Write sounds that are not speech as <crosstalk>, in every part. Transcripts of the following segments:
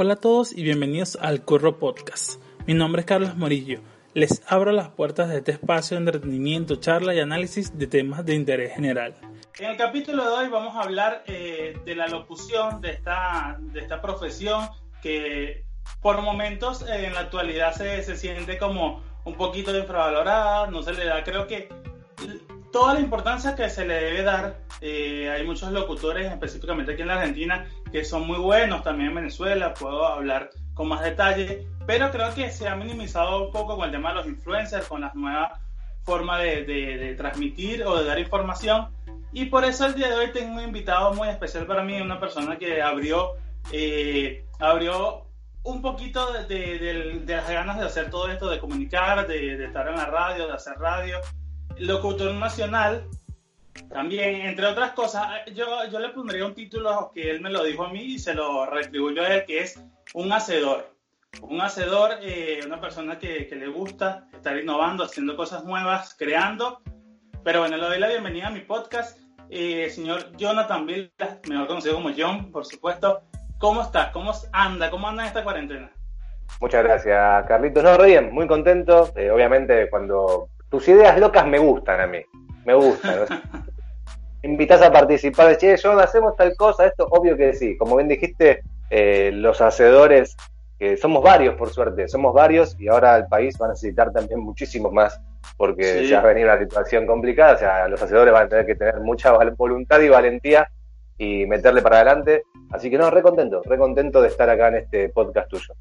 Hola a todos y bienvenidos al Curro Podcast. Mi nombre es Carlos Morillo. Les abro las puertas de este espacio de entretenimiento, charla y análisis de temas de interés general. En el capítulo de hoy vamos a hablar eh, de la locución, de esta, de esta profesión que por momentos eh, en la actualidad se, se siente como un poquito infravalorada, no se le da, creo que toda la importancia que se le debe dar. Eh, hay muchos locutores, específicamente aquí en la Argentina, que son muy buenos, también en Venezuela, puedo hablar con más detalle, pero creo que se ha minimizado un poco con el tema de los influencers, con las nuevas formas de, de, transmitir o de dar información. Y por eso el día de hoy tengo un invitado muy especial para mí, una persona que abrió, eh, abrió un poquito de, de, las ganas de hacer todo esto, de comunicar, de, estar en la radio, de hacer radio locutor nacional, también, entre otras cosas, yo, yo le pondría un título que él me lo dijo a mí y se lo retribuyo a él, que es un hacedor. Un hacedor, eh, una persona que, que, le gusta estar innovando, haciendo cosas nuevas, creando. Pero bueno, le doy la bienvenida a mi podcast. Eh, señor Jonathan Villas, mejor conocido como John, por supuesto. ¿Cómo está? ¿Cómo anda? ¿Cómo anda esta cuarentena? Muchas gracias, Carlitos. No, bien, muy contento. Eh, obviamente, cuando tus ideas locas me gustan a mí, me gustan. Invitas a participar, che, yo hacemos tal cosa, esto obvio que sí. Como bien dijiste, eh, los hacedores, que somos varios por suerte, somos varios y ahora el país va a necesitar también muchísimos más porque ya va a venir una situación complicada, o sea, los hacedores van a tener que tener mucha voluntad y valentía y meterle para adelante. Así que no, re contento, re contento de estar acá en este podcast tuyo.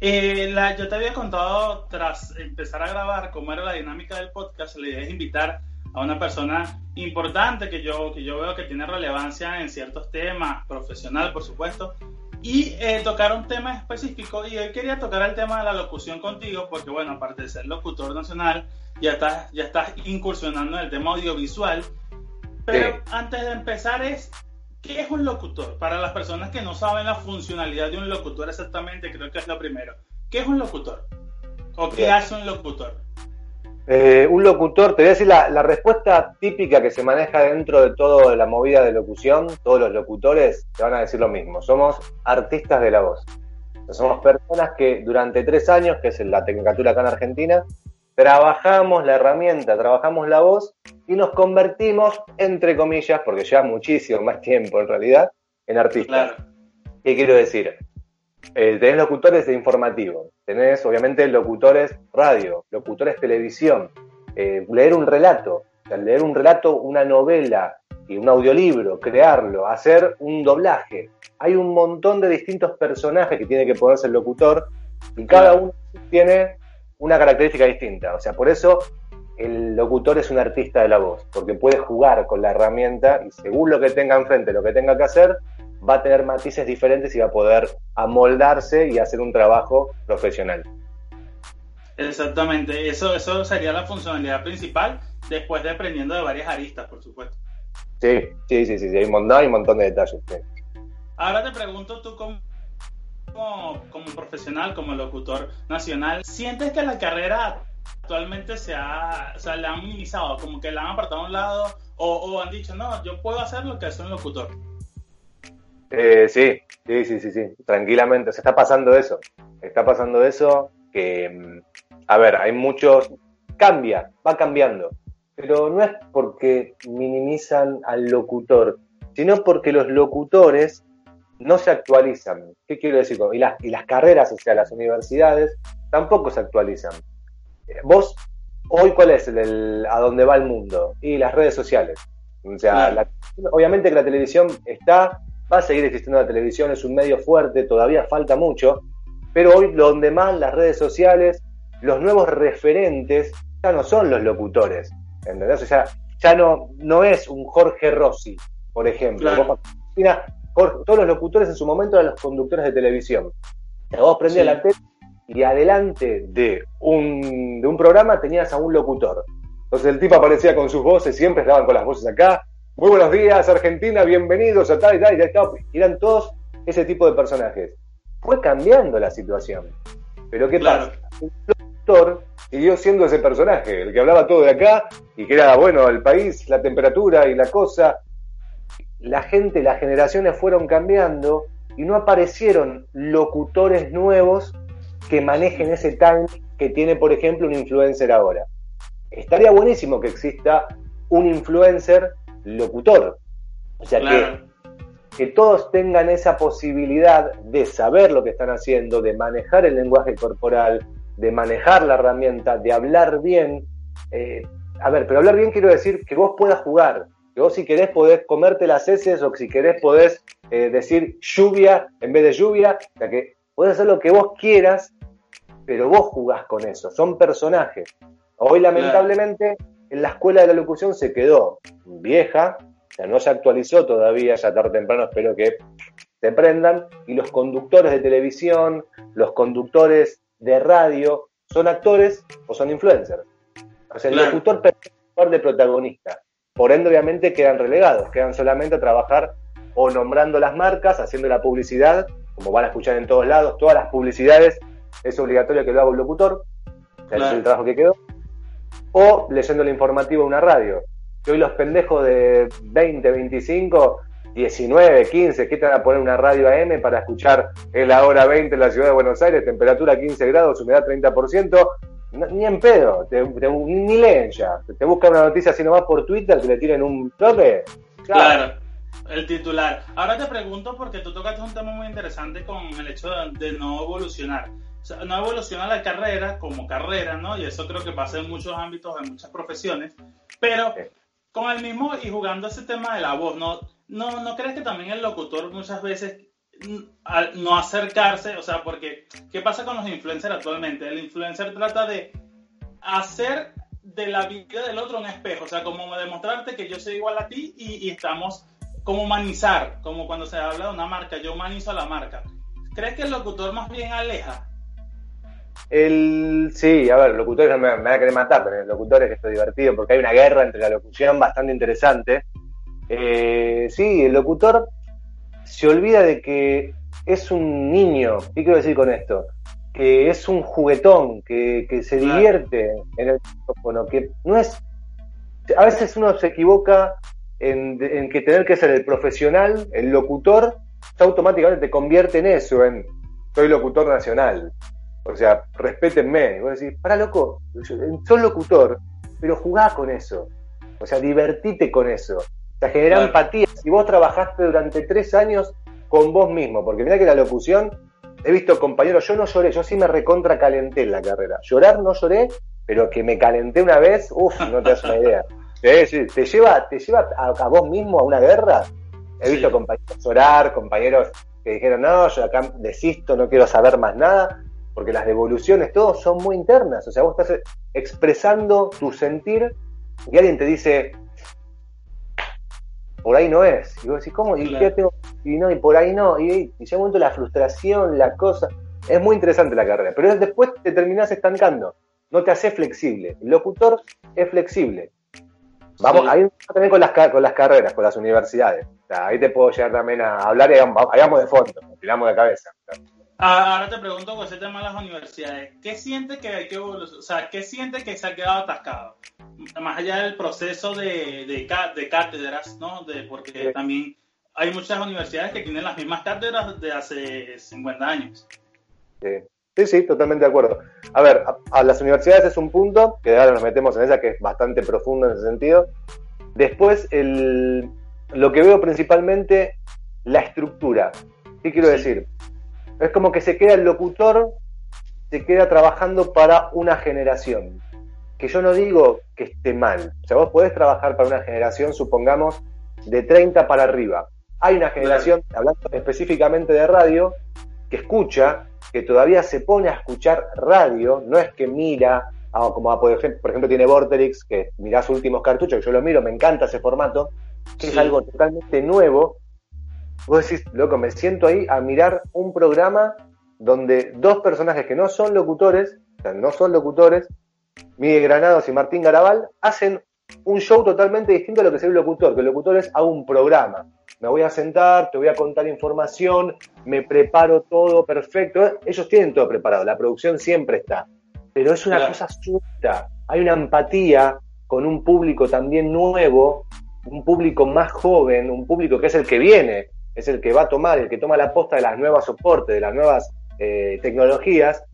Eh, la, yo te había contado, tras empezar a grabar, cómo era la dinámica del podcast, la idea es invitar a una persona importante que yo, que yo veo que tiene relevancia en ciertos temas, profesional por supuesto, y eh, tocar un tema específico. Y hoy quería tocar el tema de la locución contigo, porque bueno, aparte de ser locutor nacional, ya estás, ya estás incursionando en el tema audiovisual. Pero antes de empezar es, ¿Qué es un locutor? Para las personas que no saben la funcionalidad de un locutor exactamente, creo que es lo primero. ¿Qué es un locutor? ¿O qué hace un locutor? Eh, un locutor, te voy a decir la, la, respuesta típica que se maneja dentro de toda la movida de locución, todos los locutores te van a decir lo mismo, somos artistas de la voz. Somos personas que durante tres años, que es la tecnicatura acá en Argentina, trabajamos la herramienta, trabajamos la voz y nos convertimos, entre comillas, porque lleva muchísimo más tiempo en realidad, en artistas. ¿Qué quiero decir? Eh, tenés locutores de informativo, tenés obviamente locutores radio, locutores televisión, eh, leer un relato, leer un relato, una novela y un audiolibro, crearlo, hacer un doblaje. Hay un montón de distintos personajes que tiene que ponerse el locutor y cada uno tiene una característica distinta. O sea, por eso el locutor es un artista de la voz, porque puede jugar con la herramienta y según lo que tenga enfrente, lo que tenga que hacer, va a tener matices diferentes y va a poder amoldarse y hacer un trabajo profesional. Exactamente, eso, eso sería la funcionalidad principal después de aprendiendo de varias aristas, por supuesto. Sí, sí, sí, sí, hay, un montón, hay un montón de detalles. Ahora te pregunto tú cómo como, profesional, como locutor nacional, ¿sientes que la carrera actualmente se ha, o sea, le han minimizado, como que la han apartado a un lado o, han dicho, no, yo puedo hacer lo que hace un locutor? Eh, sí, sí, sí, sí, sí, tranquilamente, se está pasando eso, está pasando eso que, mm, a ver, hay muchos, cambia, va cambiando, pero no es porque minimizan al locutor, sino porque los locutores no se actualizan. ¿Qué quiero decir? Y las, y las carreras, o sea, las universidades, tampoco se actualizan. Eh, vos, hoy, ¿cuál es el, a dónde va el mundo? Y las redes sociales. O sea, obviamente que la televisión está, va a seguir existiendo la televisión, es un medio fuerte, todavía falta mucho, pero hoy donde más las redes sociales, los nuevos referentes ya no son los locutores. ¿Entendés? O sea, ya no, no es un Jorge Rossi, por ejemplo. todos los locutores en su momento eran los conductores de televisión. Vos prendías la tele y adelante de un, de un programa tenías a un locutor. Entonces el tipo aparecía con sus voces, siempre estaban con las voces acá. Muy buenos días, Argentina, bienvenidos a tal y tal, y tal. Eran todos ese tipo de personajes. Fue cambiando la situación. Pero ¿qué pasa? El locutor siguió siendo ese personaje, el que hablaba todo de acá y que era, bueno, el país, la temperatura y la cosa. La gente, las generaciones fueron cambiando y no aparecieron locutores nuevos que manejen ese time que tiene, por ejemplo, un influencer ahora. Estaría buenísimo que exista un influencer locutor. O sea, que, que todos tengan esa posibilidad de saber lo que están haciendo, de manejar el lenguaje corporal, de manejar la herramienta, de hablar bien. Eh, a ver, pero hablar bien quiero decir que vos puedas jugar, que vos si querés podés comerte las heces o si querés podés eh, decir lluvia en vez de lluvia, o sea que podés hacer lo que vos quieras, pero vos jugás con eso, son personajes. Hoy lamentablemente en la escuela de la locución se quedó vieja, o sea, no se actualizó todavía, ya tarde o temprano espero que se prendan, y los conductores de televisión, los conductores de radio, son actores o son influencers. O sea, el locutor de protagonista. Por ende, obviamente, quedan relegados, quedan solamente a trabajar o nombrando las marcas, haciendo la publicidad, como van a escuchar en todos lados, todas las publicidades, es obligatorio que lo haga un locutor, es el trabajo que quedó, o leyendo el informativo de una radio. Que hoy los pendejos de 20, 25 19, 15, ¿qué te van a poner una radio AM para escuchar en la hora 20 en la ciudad de Buenos Aires, temperatura 15 grados, humedad 30%? ni en pedo, ni leen ya. Te buscan una noticia así nomás por Twitter que le tiren un toque. Claro. El titular. Ahora te pregunto porque tú tocaste un tema muy interesante con el hecho de, no evolucionar. O sea, no evoluciona la carrera como carrera, ¿no? Y eso creo que pasa en muchos ámbitos, en muchas profesiones. Pero con el mismo y jugando ese tema de la voz, ¿no? ¿No, ¿No crees que también el locutor muchas veces mm, al no acercarse, o sea, porque ¿qué pasa con los influencers actualmente? El influencer trata de hacer de la vida del otro un espejo, o sea, como demostrarte que yo soy igual a ti y, estamos como humanizar, como cuando se habla de una marca, yo humanizo a la marca. ¿Crees que el locutor más bien aleja? El, sí, a ver, locutores me, me van a querer matar, pero el locutor es que estoy divertido porque hay una guerra entre la locución bastante interesante eh, sí, el locutor se olvida de que es un niño. ¿Qué quiero decir con esto? Que es un juguetón, que, se divierte en el micrófono, que no es. A veces uno se equivoca en, que tener que ser el profesional, el locutor, automáticamente te convierte en eso, en soy locutor nacional. O sea, respétenme. Y vos decís, para loco, soy locutor, pero jugá con eso. O sea, divertite con eso sea, genera empatía. Si vos trabajaste durante tres años con vos mismo, porque mira que la locución, he visto compañeros, yo no lloré, yo sí me recontra calenté en la carrera. Llorar no lloré, pero que me calenté una vez, uff, no te das una idea. Te lleva, te lleva a, vos mismo a una guerra. He visto compañeros llorar, compañeros que dijeron, no, yo acá desisto, no quiero saber más nada, porque las devoluciones, todos son muy internas. O sea, vos estás expresando tu sentir y alguien te dice, por ahí no es. Y vos decís, ¿cómo? Y, y, no, y por ahí no. Y, y un momento la frustración, la cosa. Es muy interesante la carrera, pero después te terminás estancando. No te hace flexible. El locutor es flexible. Vamos, ahí también con las, con las carreras, con las universidades. ahí te puedo llegar también a hablar y hagamos de fondo, tiramos de cabeza. Ah, ahora te pregunto con ese tema de las universidades, ¿qué siente que hay que o sea, qué siente que se ha quedado atascado? Más allá del proceso de, de, cátedras, ¿no? De, porque también hay muchas universidades que tienen las mismas cátedras de hace 50 años. Sí, sí, totalmente de acuerdo. A ver, a, las universidades es un punto, que ahora nos metemos en esa, que es bastante profundo en ese sentido. Después, el, lo que veo principalmente, la estructura. ¿Qué quiero decir? Es como que se queda el locutor, se queda trabajando para una generación. Que yo no digo que esté mal. O sea, vos podés trabajar para una generación, supongamos, de 30 para arriba. Hay una generación, hablando específicamente de radio, que escucha, que todavía se pone a escuchar radio, no es que mira ah, como por ejemplo tiene Vorterix, que mirás sus últimos cartuchos, que yo lo miro, me encanta ese formato, que es algo totalmente nuevo. Vos decís, loco, me siento ahí a mirar un programa donde dos personajes que no son locutores, o sea, no son locutores, Miguel Granados y Martín Garabal, hacen un show totalmente distinto a lo que es el locutor, que el locutor es a un programa. Me voy a sentar, te voy a contar información, me preparo todo perfecto. Ellos tienen todo preparado, la producción siempre está. Pero es una cosa suelta. Hay una empatía con un público también nuevo, un público más joven, un público que es el que viene, es el que va a tomar, el que toma la posta de las nuevas soportes, de las nuevas eh, tecnologías,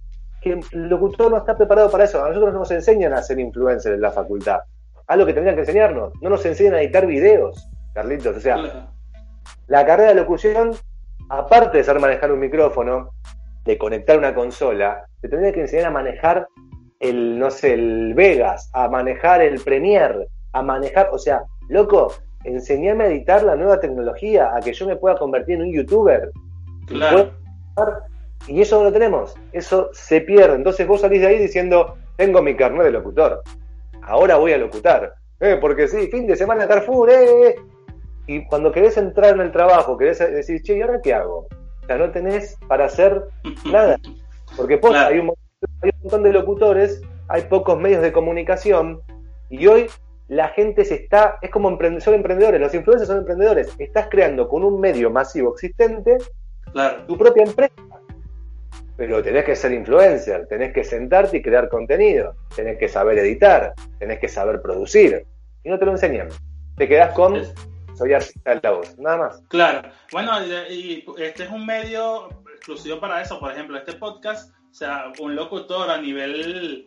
que el locutor no está preparado para eso. A nosotros nos enseñan a ser influencers en la facultad algo que tendrían que enseñarnos. No nos enseñan a editar videos, Carlitos. O sea, la carrera de locución, aparte de saber manejar un micrófono, de conectar una consola, te tendría que enseñar a manejar el, no sé, el Vegas, a manejar el Premiere, a manejar, o sea, loco, enseñame a editar la nueva tecnología, a que yo me pueda convertir en un youtuber. Claro. Y eso no lo tenemos, eso se pierde. Entonces vos salís de ahí diciendo, tengo mi carnet de locutor ahora voy a locutar. Eh, porque sí, fin de semana Carrefour, eh. Y cuando querés entrar en el trabajo, querés decir, che, ¿y ahora qué hago? O sea, no tenés para hacer nada. Porque pues, hay, un, montón de locutores, hay pocos medios de comunicación, y hoy la gente se está, es como son emprendedores, los influencers son emprendedores, estás creando con un medio masivo existente tu propia empresa pero tenés que ser influencer, tenés que sentarte y crear contenido, tenés que saber editar, tenés que saber producir. Y no te lo enseñan. Te quedás con soy artista de la voz, nada más. Claro. Bueno, y este es un medio exclusivo para eso. Por ejemplo, este podcast, o sea, un locutor a nivel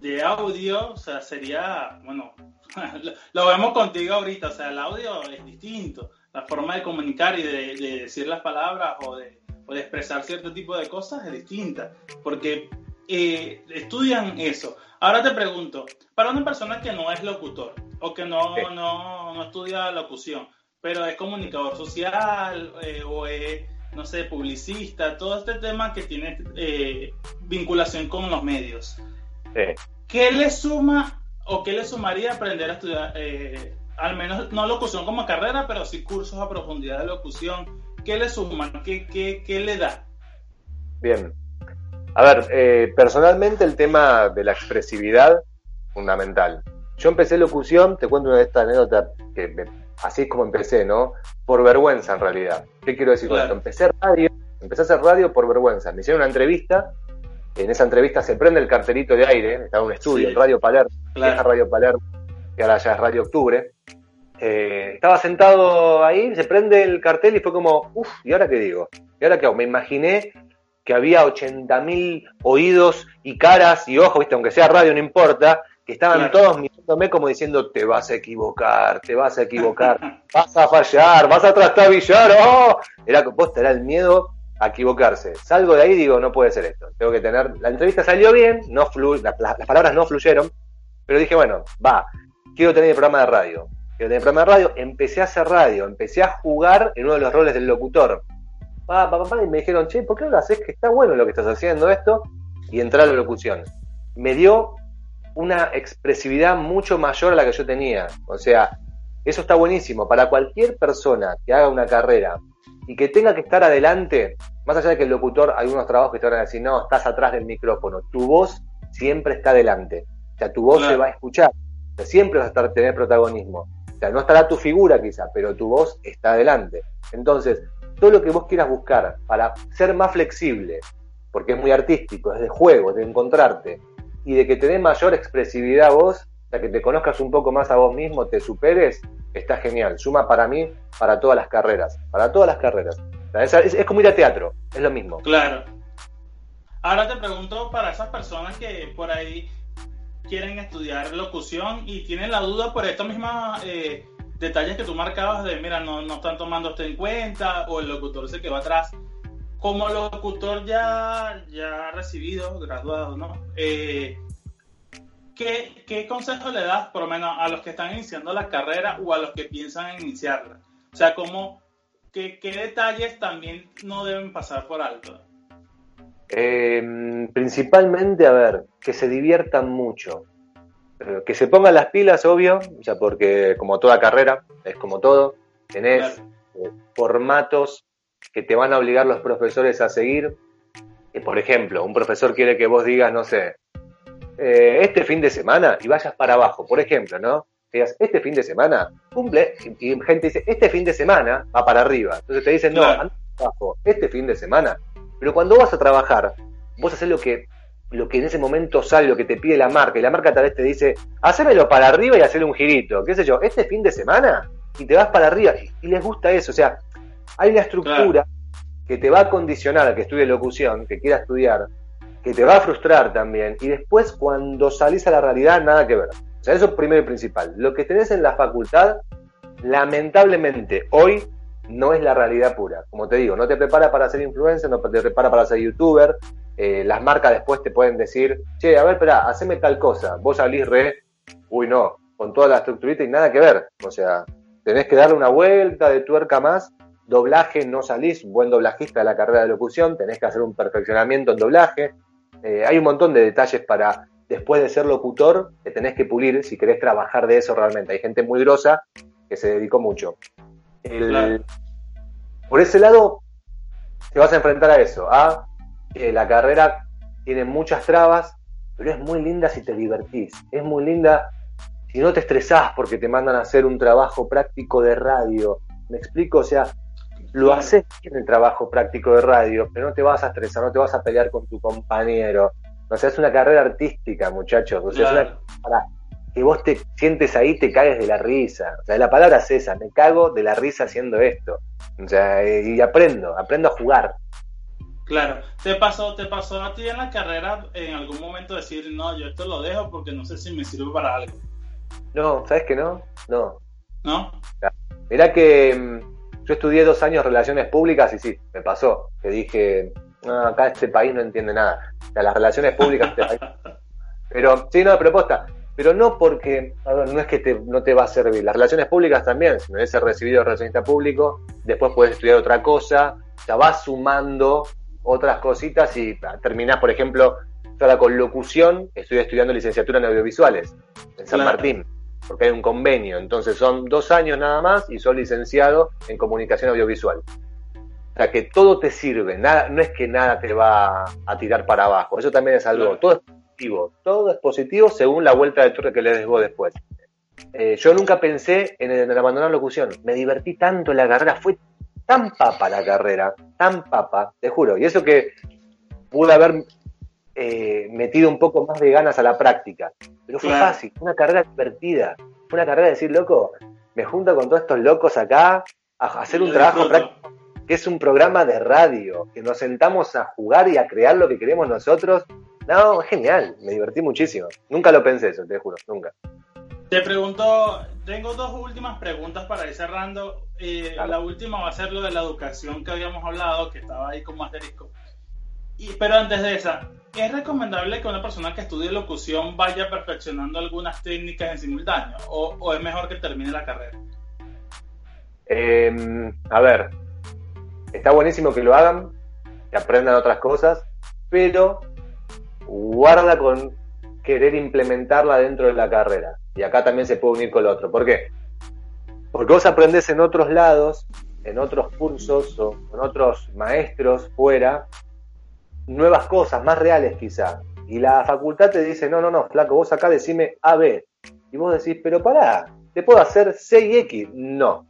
de audio, o sea, sería, bueno, <laughs> lo vemos contigo ahorita, o sea, el audio es distinto. La forma de comunicar y de decir las palabras o de o de expresar cierto tipo de cosas es distinta, porque eh, estudian eso. Ahora te pregunto, para una persona que no es locutor o que no, no, no estudia locución, pero es comunicador social eh, o es, no sé, publicista, todo este tema que tiene eh, vinculación con los medios, ¿qué le suma o qué le sumaría aprender a estudiar, al menos no locución como carrera, pero sí cursos a profundidad de locución? ¿Qué le suma? ¿Qué, le da? Bien. A ver, eh, personalmente el tema de la expresividad, fundamental. Yo empecé locución, te cuento una de estas anécdotas que así es como empecé, ¿no? Por vergüenza en realidad. ¿Qué quiero decir con esto? Empecé radio, empecé a hacer radio por vergüenza. Me hicieron una entrevista, en esa entrevista se prende el cartelito de aire, estaba en un estudio, en Radio Palermo, Radio Palermo, que ahora ya es Radio Octubre, eh, estaba sentado ahí, se prende el cartel y fue como, uff, ¿y ahora qué digo? ¿Y ahora qué hago? Me imaginé que había 80.000 oídos y caras y ojos, ¿viste? aunque sea radio, no importa, que estaban todos mirándome como diciendo, te vas a equivocar, te vas a equivocar, <laughs> vas a fallar, vas a trastabillar, ¡oh! Era, posta, era el miedo a equivocarse. Salgo de ahí y digo, no puede ser esto. Tengo que tener. La entrevista salió bien, no flu... las palabras no fluyeron, pero dije, bueno, va, quiero tener el programa de radio en el programa de radio, empecé a hacer radio, empecé a jugar en uno de los roles del locutor. Pa, y me dijeron, che, ¿por qué no lo haces? Que está bueno lo que estás haciendo esto. Y entré a la locución. Me dio una expresividad mucho mayor a la que yo tenía. O sea, eso está buenísimo. Para cualquier persona que haga una carrera y que tenga que estar adelante, más allá de que el locutor, hay unos trabajos que te van a decir, no, estás atrás del micrófono, tu voz siempre está adelante. O sea, tu voz se va a escuchar. siempre vas a estar, tener protagonismo. O sea, no estará tu figura quizá, pero tu voz está adelante. Entonces, todo lo que vos quieras buscar para ser más flexible, porque es muy artístico, es de juego, es de encontrarte, y de que te dé mayor expresividad a vos, o sea, que te conozcas un poco más a vos mismo, te superes, está genial. Suma para mí, para todas las carreras, para todas las carreras. es, como ir a teatro, es lo mismo. Claro. Ahora te pregunto para esas personas que por ahí quieren estudiar locución y tienen la duda por estos mismos eh, detalles que tú marcabas de, mira, no, no están tomando esto en cuenta o el locutor se quedó atrás. Como locutor ya, ya recibido, graduado, ¿no? Eh, ¿qué, ¿Qué consejo le das, por lo menos, a los que están iniciando la carrera o a los que piensan en iniciarla? O sea, ¿cómo, qué, qué detalles también no deben pasar por alto? Eh, principalmente, a ver, que se diviertan mucho. Eh, que se pongan las pilas, obvio, ya porque como toda carrera, es como todo, tenés eh, formatos que te van a obligar los profesores a seguir. Que, por ejemplo, un profesor quiere que vos digas, no sé, este fin de semana y vayas para abajo, por ejemplo, ¿no? digas, este fin de semana cumple, y gente dice, este fin de semana va para arriba. Entonces te dicen, no, anda abajo, este fin de semana. Pero cuando vas a trabajar, vos haces lo que lo que en ese momento sale, lo que te pide la marca, y la marca tal vez te dice, hacémelo para arriba y hacerle un girito, qué sé yo, este fin de semana, y te vas para arriba, y, les gusta eso, o sea, hay una estructura que te va a condicionar a que estudie locución, que quiera estudiar, que te va a frustrar también, y después cuando salís a la realidad, nada que ver. O sea, eso es primero y principal. Lo que tenés en la facultad, lamentablemente, hoy no es la realidad pura. Como te digo, no te prepara para ser influencer, no te prepara para ser youtuber, eh, las marcas después te pueden decir, che, a ver, espera, haceme tal cosa. Vos salís re, uy, no, con toda la estructurita y nada que ver. O sea, tenés que darle una vuelta de tuerca más. Doblaje, no salís, buen doblajista de la carrera de locución, tenés que hacer un perfeccionamiento en doblaje. Eh, hay un montón de detalles para, después de ser locutor, que tenés que pulir si querés trabajar de eso realmente. Hay gente muy grosa que se dedicó mucho. Por ese lado, te vas a enfrentar a eso, a la carrera tiene muchas trabas, pero es muy linda si te divertís. Es muy linda si no te estresás porque te mandan a hacer un trabajo práctico de radio. ¿Me explico? O sea, lo haces en el trabajo práctico de radio, pero no te vas a estresar, no te vas a pelear con tu compañero. O sea, es una carrera artística, muchachos. O sea, es una, que vos te sientes ahí, te caes de la risa. O sea, la palabra es esa, me cago de la risa haciendo esto. O sea, y aprendo, aprendo a jugar. Claro, ¿te pasó, te pasó a ti en la carrera en algún momento decir, no, yo esto lo dejo porque no sé si me sirve para algo? No, ¿sabes que no? No. ¿No? Mirá que mm, yo estudié dos años relaciones públicas y sí, me pasó, que dije, acá este país no entiende nada. O sea, las relaciones públicas este <laughs> Pero, sí, no, de propuesta. Pero no porque, ver, no es que te, no te va a servir. Las relaciones públicas también, si me hubiese recibido relacionista público, después puedes estudiar otra cosa, te vas sumando otras cositas y terminás, por ejemplo, ahora con locución estoy estudiando licenciatura en audiovisuales en San Martín, porque hay un convenio, entonces son dos años nada más y soy licenciado en comunicación audiovisual. O sea que todo te sirve, nada, no es que nada te va a tirar para abajo, eso también es algo, todo es positivo, todo es positivo según la vuelta de torre que le des vos después. Eh, yo nunca pensé en, en abandonar locución, me divertí tanto en la carrera, fue tan papa la carrera, tan papa, te juro. Y eso que pude haber eh, metido un poco más de ganas a la práctica. Pero fue fácil, fue una carrera divertida. Fue una carrera de decir, loco, me junto con todos estos locos acá a hacer un trabajo práctico, que es un programa de radio, que nos sentamos a jugar y a crear lo que queremos nosotros. No, genial, me divertí muchísimo. Nunca lo pensé eso, te juro, nunca. Te pregunto, tengo dos últimas preguntas para ir cerrando. Eh, La última va a ser lo de la educación que habíamos hablado, que estaba ahí como asterisco. Y, pero antes de esa, ¿es recomendable que una persona que estudie locución vaya perfeccionando algunas técnicas en simultáneo? ¿O, es mejor que termine la carrera? Em, a ver, está buenísimo que lo hagan, que aprendan otras cosas, pero guarda con querer implementarla dentro de la carrera. Y acá también se puede unir con lo otro. ¿Por qué? Porque vos aprendés en otros lados, en otros cursos o con otros maestros fuera, nuevas cosas, más reales quizá. Y la facultad te dice, no, no, no, flaco, vos acá decime A, B. Y vos decís, pero pará, ¿te puedo hacer C y X? No,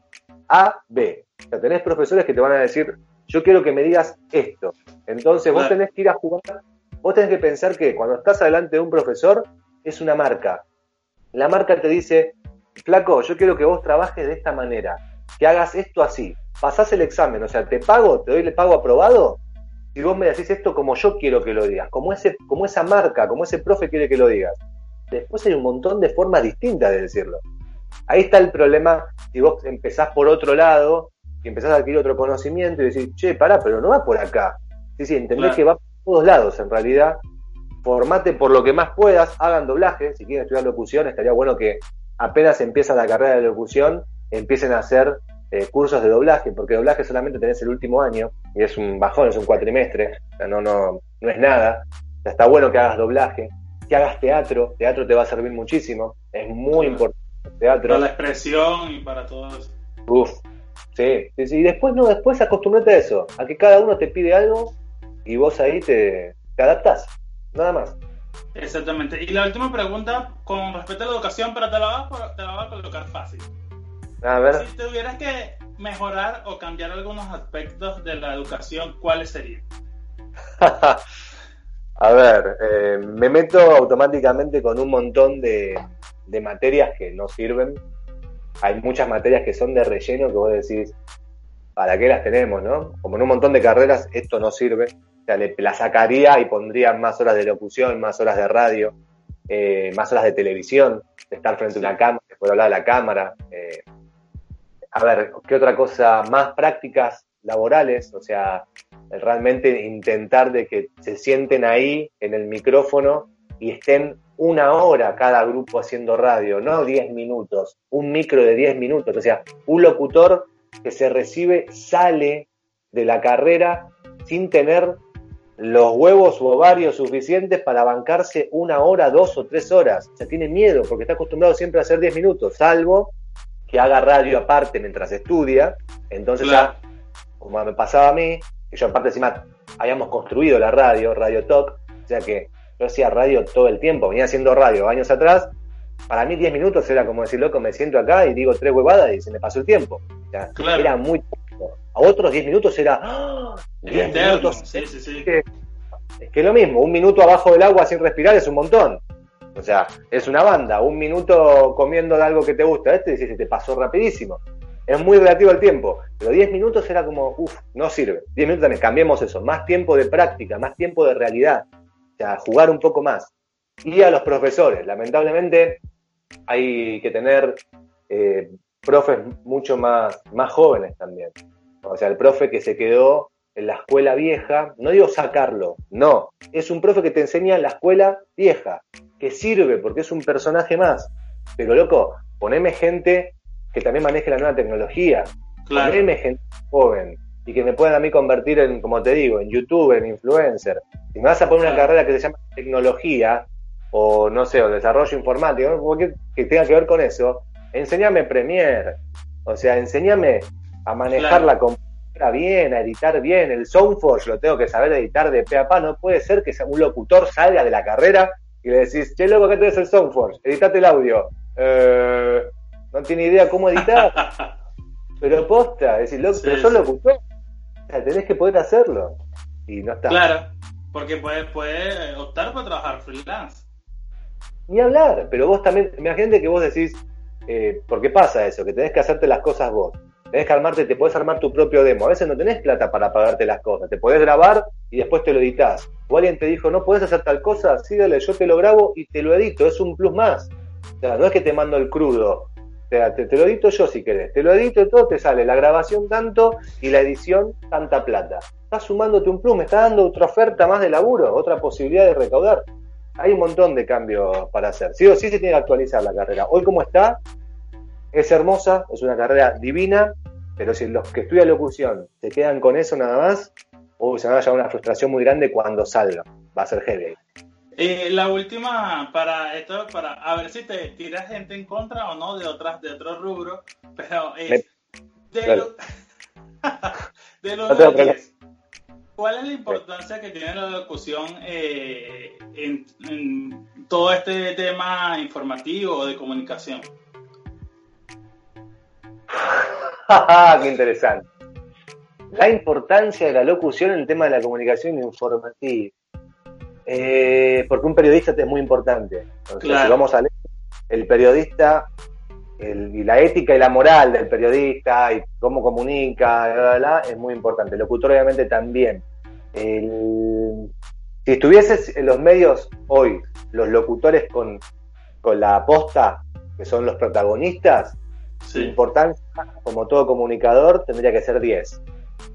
A, B. O sea, tenés profesores que te van a decir, yo quiero que me digas esto. Entonces vos tenés que ir a jugar, vos tenés que pensar que cuando estás delante de un profesor es una marca, la marca te dice, flaco, yo quiero que vos trabajes de esta manera, que hagas esto así, pasás el examen, o sea, te pago, te doy el pago aprobado, y vos me decís esto como yo quiero que lo digas, como, ese, como esa marca, como ese profe quiere que lo digas. Después hay un montón de formas distintas de decirlo. Ahí está el problema si vos empezás por otro lado y empezás a adquirir otro conocimiento y decís, che, pará, pero no va por acá. Sí, sí, entendés que va por todos lados en realidad formate por lo que más puedas, hagan doblaje, si quieren estudiar locución, estaría bueno que apenas empieza la carrera de locución, empiecen a hacer eh, cursos de doblaje, porque doblaje solamente tenés el último año, y es un bajón, es un cuatrimestre, no, no, no es nada. está bueno que hagas doblaje, que hagas teatro, teatro te va a servir muchísimo, es muy importante el teatro. Para la expresión y para todo eso. Uf, sí, sí, y después no, después acostumbrate a eso, a que cada uno te pide algo y vos ahí te, te adaptás, nada más. Exactamente. Y la última pregunta con respecto a la educación, pero te la voy a, te la voy a colocar fácil. A ver. Si tuvieras que mejorar o cambiar algunos aspectos de la educación, ¿cuáles serían? <laughs> a ver, eh, me meto automáticamente con un montón de, de materias que no sirven. Hay muchas materias que son de relleno que vos decís, ¿para qué las tenemos, no? Como en un montón de carreras esto no sirve. O sea, le, la sacaría y pondría más horas de locución, más horas de radio, eh, más horas de televisión, de estar frente a una cámara, de poder hablar a la cámara. Eh, a ver, ¿qué otra cosa? Más prácticas laborales, o sea, realmente intentar de que se sienten ahí en el micrófono y estén una hora cada grupo haciendo radio, no 10 minutos, un micro de 10 minutos, o sea, un locutor que se recibe sale de la carrera sin tener los huevos o ovarios suficientes para bancarse una hora, dos o tres horas. O sea, tiene miedo porque está acostumbrado siempre a hacer 10 minutos, salvo que haga radio aparte mientras estudia, entonces ya, como me pasaba a mí, que yo aparte encima habíamos construido la radio, Radio Talk, o sea que yo hacía radio todo el tiempo, venía haciendo radio años atrás, para mí 10 minutos era como decir, loco, me siento acá y digo tres huevadas y se me pasó el tiempo. O sea, era muy A otros 10 minutos era... ¡Ah! 10 minutos. Sí, sí, sí. Es que es lo mismo, un minuto abajo del agua sin respirar es un montón. O sea, es una banda, un minuto comiendo de algo que te gusta, este se te pasó rapidísimo. Es muy relativo al tiempo, pero 10 minutos era como, uff, no sirve. 10 minutos también, cambiemos eso, más tiempo de práctica, más tiempo de realidad, o sea, jugar un poco más. Y a los profesores, lamentablemente hay que tener eh, profes mucho más, más jóvenes también. O sea, el profe que se quedó en la escuela vieja, no digo sacarlo, no, es un profe que te enseña en la escuela vieja, que sirve porque es un personaje más. Pero loco, poneme gente que también maneje la nueva tecnología, poneme gente joven y que me puedan a mí convertir en, como te digo, en youtuber, en influencer. Si me vas a poner una carrera que se llama tecnología, o no sé, o desarrollo informático, que tenga que ver con eso, enséñame Premiere, o sea, enséñame a manejar la computadora bien, a editar bien, el Soundforge lo tengo que saber editar de pe a pa, no puede ser que un locutor salga de la carrera y le decís, che, loco, ¿qué tenés el Soundforge? Editate el audio. Eh, no tiene idea cómo editar. <laughs> pero posta, es decir, loco, pero sos locutor. O sea, tenés que poder hacerlo. Y no está. Claro, porque puedes puede optar por trabajar freelance. Ni hablar, pero vos también, imagínate que vos decís, eh, ¿por qué pasa eso? Que tenés que hacerte las cosas vos tenés que armarte, te puedes armar tu propio demo. A veces no tenés plata para pagarte las cosas. Te podés grabar y después te lo editas. O alguien te dijo, no puedes hacer tal cosa, sí, dale, yo te lo grabo y te lo edito. Es un plus más. O sea, no es que te mando el crudo. O sea, te, lo edito yo si querés. Te lo edito y todo te sale. La grabación tanto y la edición tanta plata. Estás sumándote un plus, me está dando otra oferta más de laburo, otra posibilidad de recaudar. Hay un montón de cambios para hacer. Sí o sí se tiene que actualizar la carrera. Hoy como está, es hermosa, es una carrera divina, pero si los que estudian locución se quedan con eso nada más, o se va a llevar una frustración muy grande cuando salga. Va a ser heavy. Eh, la última para esto, para a ver si te tiras gente en contra o no de otras, de otros rubros, pero de, lo, <laughs> de los ¿cuál es la importancia que tiene la locución eh, en, en todo este tema informativo o de comunicación? <laughs> ¡Qué interesante! La importancia de la locución en el tema de la comunicación informativa. Eh, porque un periodista es muy importante. Entonces, si vamos a leer, el periodista y la ética y la moral del periodista y cómo comunica, es muy importante. El locutor obviamente también. si estuvieses en los medios hoy, los locutores con, con la aposta, que son los protagonistas, su importancia, como todo comunicador, tendría que ser 10.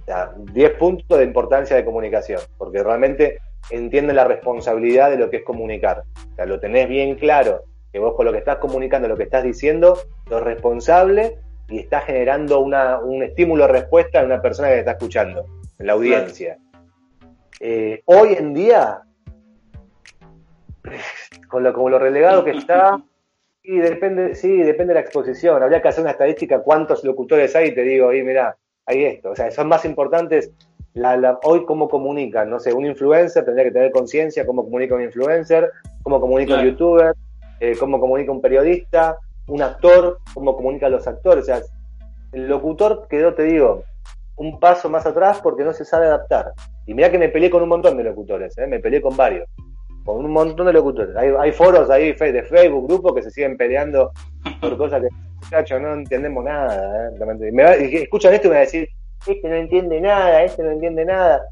O sea, 10 puntos de importancia de comunicación, porque realmente entienden la responsabilidad de lo que es comunicar. O sea, lo tenés bien claro, que vos con lo que estás comunicando, lo que estás diciendo, sos responsable y estás generando una, un estímulo respuesta en una persona que te está escuchando, en la audiencia. eh, hoy en día, con lo, como lo relegado que está, sí, depende, sí, depende de la exposición. Habría que hacer una estadística cuántos locutores hay y te digo, ahí mira, hay esto. O sea, son más importantes la, hoy cómo comunican, no sé, un influencer tendría que tener conciencia cómo comunica un influencer, cómo comunica un youtuber, eh, cómo comunica un periodista, un actor, cómo comunican los actores. O sea, el locutor quedó, te digo, un paso más atrás porque no se sabe adaptar. Y mira que me peleé con un montón de locutores, ¿eh? me peleé con varios, con un montón de locutores. Hay, foros ahí de Facebook, grupos que se siguen peleando por cosas que, muchachos, no entendemos nada. ¿eh? Me escuchan esto y me van a decir, este no entiende nada, este no entiende nada.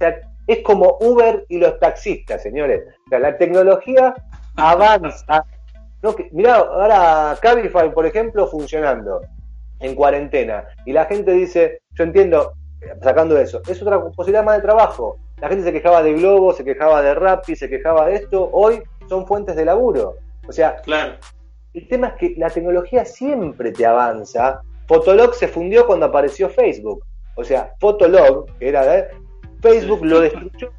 O es como Uber y los taxistas, señores. O sea, la tecnología avanza. No, mirá, ahora Cabify, por ejemplo, funcionando en cuarentena. Y la gente dice, yo entiendo, sacando eso, es otra posibilidad más de trabajo. La gente se quejaba de Globo, se quejaba de Rappi, se quejaba de esto. Hoy son fuentes de laburo. O sea, claro. el tema es que la tecnología siempre te avanza. Fotolog se fundió cuando apareció Facebook. O sea, Fotolog, que era de Facebook, lo destruyó,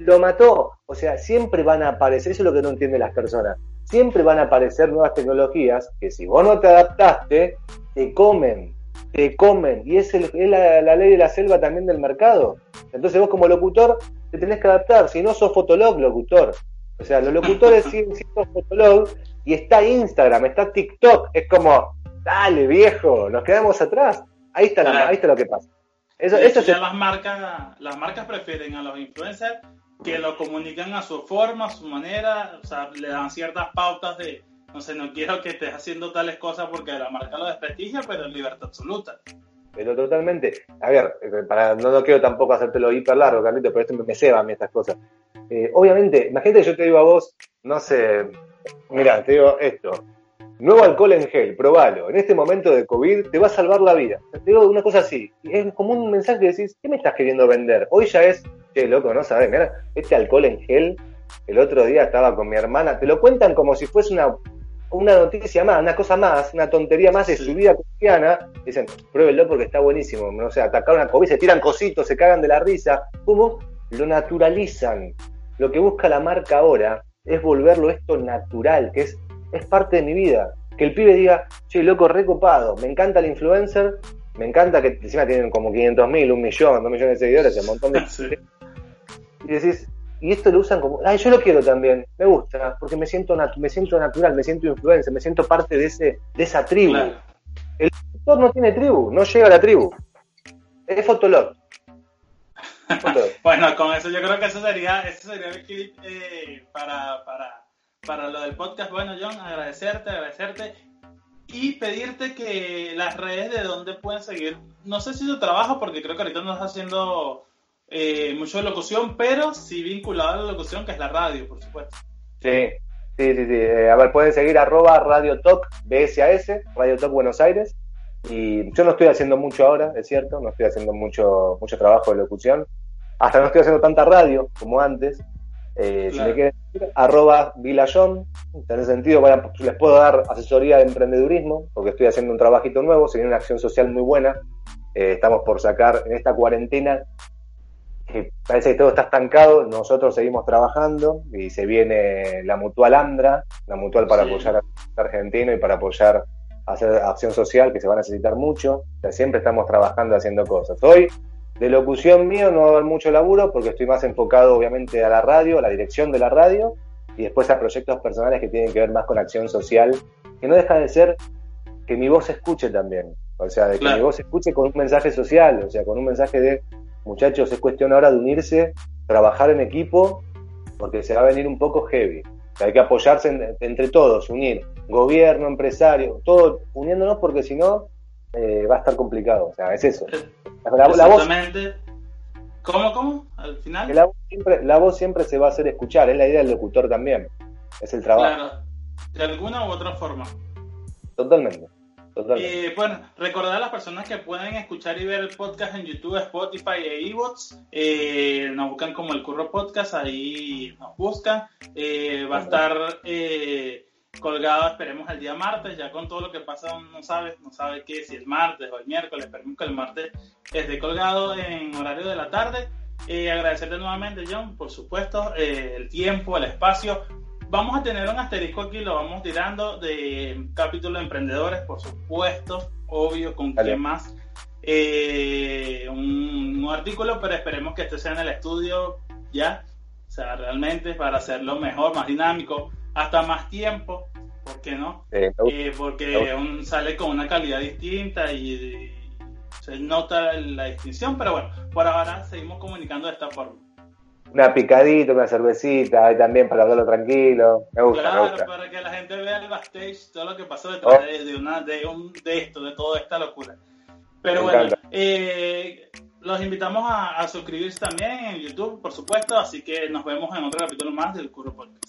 lo mató. O sea, siempre van a aparecer, eso es lo que no entienden las personas, siempre van a aparecer nuevas tecnologías que si vos no te adaptaste, te comen, te comen. Y es, la, ley de la selva también del mercado. Entonces vos como locutor te tenés que adaptar, si no sos Fotolog, locutor. O sea, los locutores <laughs> siguen siendo Fotolog y está Instagram, está TikTok. Es como, dale viejo, nos quedamos atrás. Ahí está, ahí está lo que pasa. Eso, eso ya las marcas, las marcas prefieren a los influencers que lo comunican a su forma, a su manera, o sea, le dan ciertas pautas de, no sé, no quiero que estés haciendo tales cosas porque la marca lo desprestigia, pero en libertad absoluta. Pero totalmente. A ver, eh, para, no, no quiero tampoco hacértelo hiper largo, Carlito, pero esto me, me ceba a mí estas cosas. Eh, obviamente, imagínate que yo te digo a vos, no sé, mira, te digo esto, Nuevo alcohol en gel, probalo. En este momento de COVID te va a salvar la vida. Te digo una cosa así. Es como un mensaje que decís, ¿qué me estás queriendo vender? Hoy ya es, che, loco, no sabes, mira, este alcohol en gel, el otro día estaba con mi hermana, te lo cuentan como si fuese una, una noticia más, una cosa más, una tontería más de su vida cotidiana. Dicen, pruébelo porque está buenísimo. No sé, atacaron a COVID, se tiran cositos, se cagan de la risa. ¿Cómo? Lo naturalizan. Lo que busca la marca ahora es volverlo esto natural, que es es parte de mi vida. Que el pibe diga, che, loco, recopado, me encanta el influencer, me encanta que encima tienen como 500 mil, un millón, dos millones de seguidores, un montón de... <laughs> Y decís, y esto lo usan como, ay, yo lo quiero también, me gusta, porque me siento, me siento natural, me siento influencer, me siento parte de, ese, de esa tribu. El doctor no tiene tribu, no llega a la tribu. Es Fotolog. <laughs> bueno, con eso yo creo que eso sería, eso sería el clip eh, para, para para lo del podcast, bueno, John, agradecerte, agradecerte y pedirte que las redes de donde pueden seguir, no sé si tu trabajo, porque creo que ahorita no estás haciendo eh, mucho de locución, pero sí vinculado a la locución, que es la radio, por supuesto. Sí, sí, sí, sí. Eh, a ver, pueden seguir arroba Radio Talk BSAS, Radio Talk Buenos Aires. Y yo no estoy haciendo mucho ahora, es cierto, no estoy haciendo mucho, mucho trabajo de locución. Hasta no estoy haciendo tanta radio como antes, eh, Si me quieren decir, arroba Vilayón, en ese sentido les puedo dar asesoría de emprendedurismo, porque estoy haciendo un trabajito nuevo, se viene una acción social muy buena. Eh, estamos por sacar en esta cuarentena, que parece que todo está estancado, nosotros seguimos trabajando y se viene la mutual Andra, la mutual para apoyar a argentino y para apoyar hacer acción social que se va a necesitar mucho. siempre estamos trabajando haciendo cosas. Hoy de locución mío no va a haber mucho laburo porque estoy más enfocado obviamente a la radio, a la dirección de la radio y después a proyectos personales que tienen que ver más con acción social, que no deja de ser que mi voz se escuche también, o sea, de que mi voz se escuche con un mensaje social, o sea, con un mensaje de muchachos, es cuestión ahora de unirse, trabajar en equipo, porque se va a venir un poco heavy. hay que apoyarse entre todos, unir gobierno, empresario, todo uniéndonos porque si no eh, va a estar complicado. O sea, es eso. La, voz, ¿Cómo, cómo? Al final. La voz, siempre, la voz siempre se va a hacer escuchar, es la idea del locutor también. Es el trabajo. Claro, de alguna u otra forma. Totalmente. Totalmente. Eh, bueno, recordar a las personas que pueden escuchar y ver el podcast en YouTube, Spotify e iVoox. Eh, nos buscan como el Curro Podcast, ahí nos buscan. Eh, va a estar eh, colgado, esperemos el día martes, ya con todo lo que pasa no sabe, no sabe qué, si es martes o el miércoles, esperemos que el martes esté colgado en horario de la tarde. Agradecerte nuevamente, John, por supuesto, el tiempo, el espacio. Vamos a tener un asterisco aquí, lo vamos tirando de capítulo de emprendedores, por supuesto, obvio, con quién más. Eh, un, artículo, pero esperemos que este sea en el estudio ya, o sea, realmente para hacerlo mejor, más dinámico, hasta más tiempo, ¿por qué no? porque sale con una calidad distinta y se nota la distinción, pero bueno, por ahora seguimos comunicando de esta forma. Una picadita, una cervecita, ahí también para hablarlo tranquilo. Me gusta, claro, para que la gente vea el backstage, todo lo que pasó detrás oh. de, una, de, un, de esto, de toda esta locura. Pero bueno, eh, los invitamos a, a, suscribirse también en YouTube, por supuesto, así que nos vemos en otro capítulo más del Curro Podcast.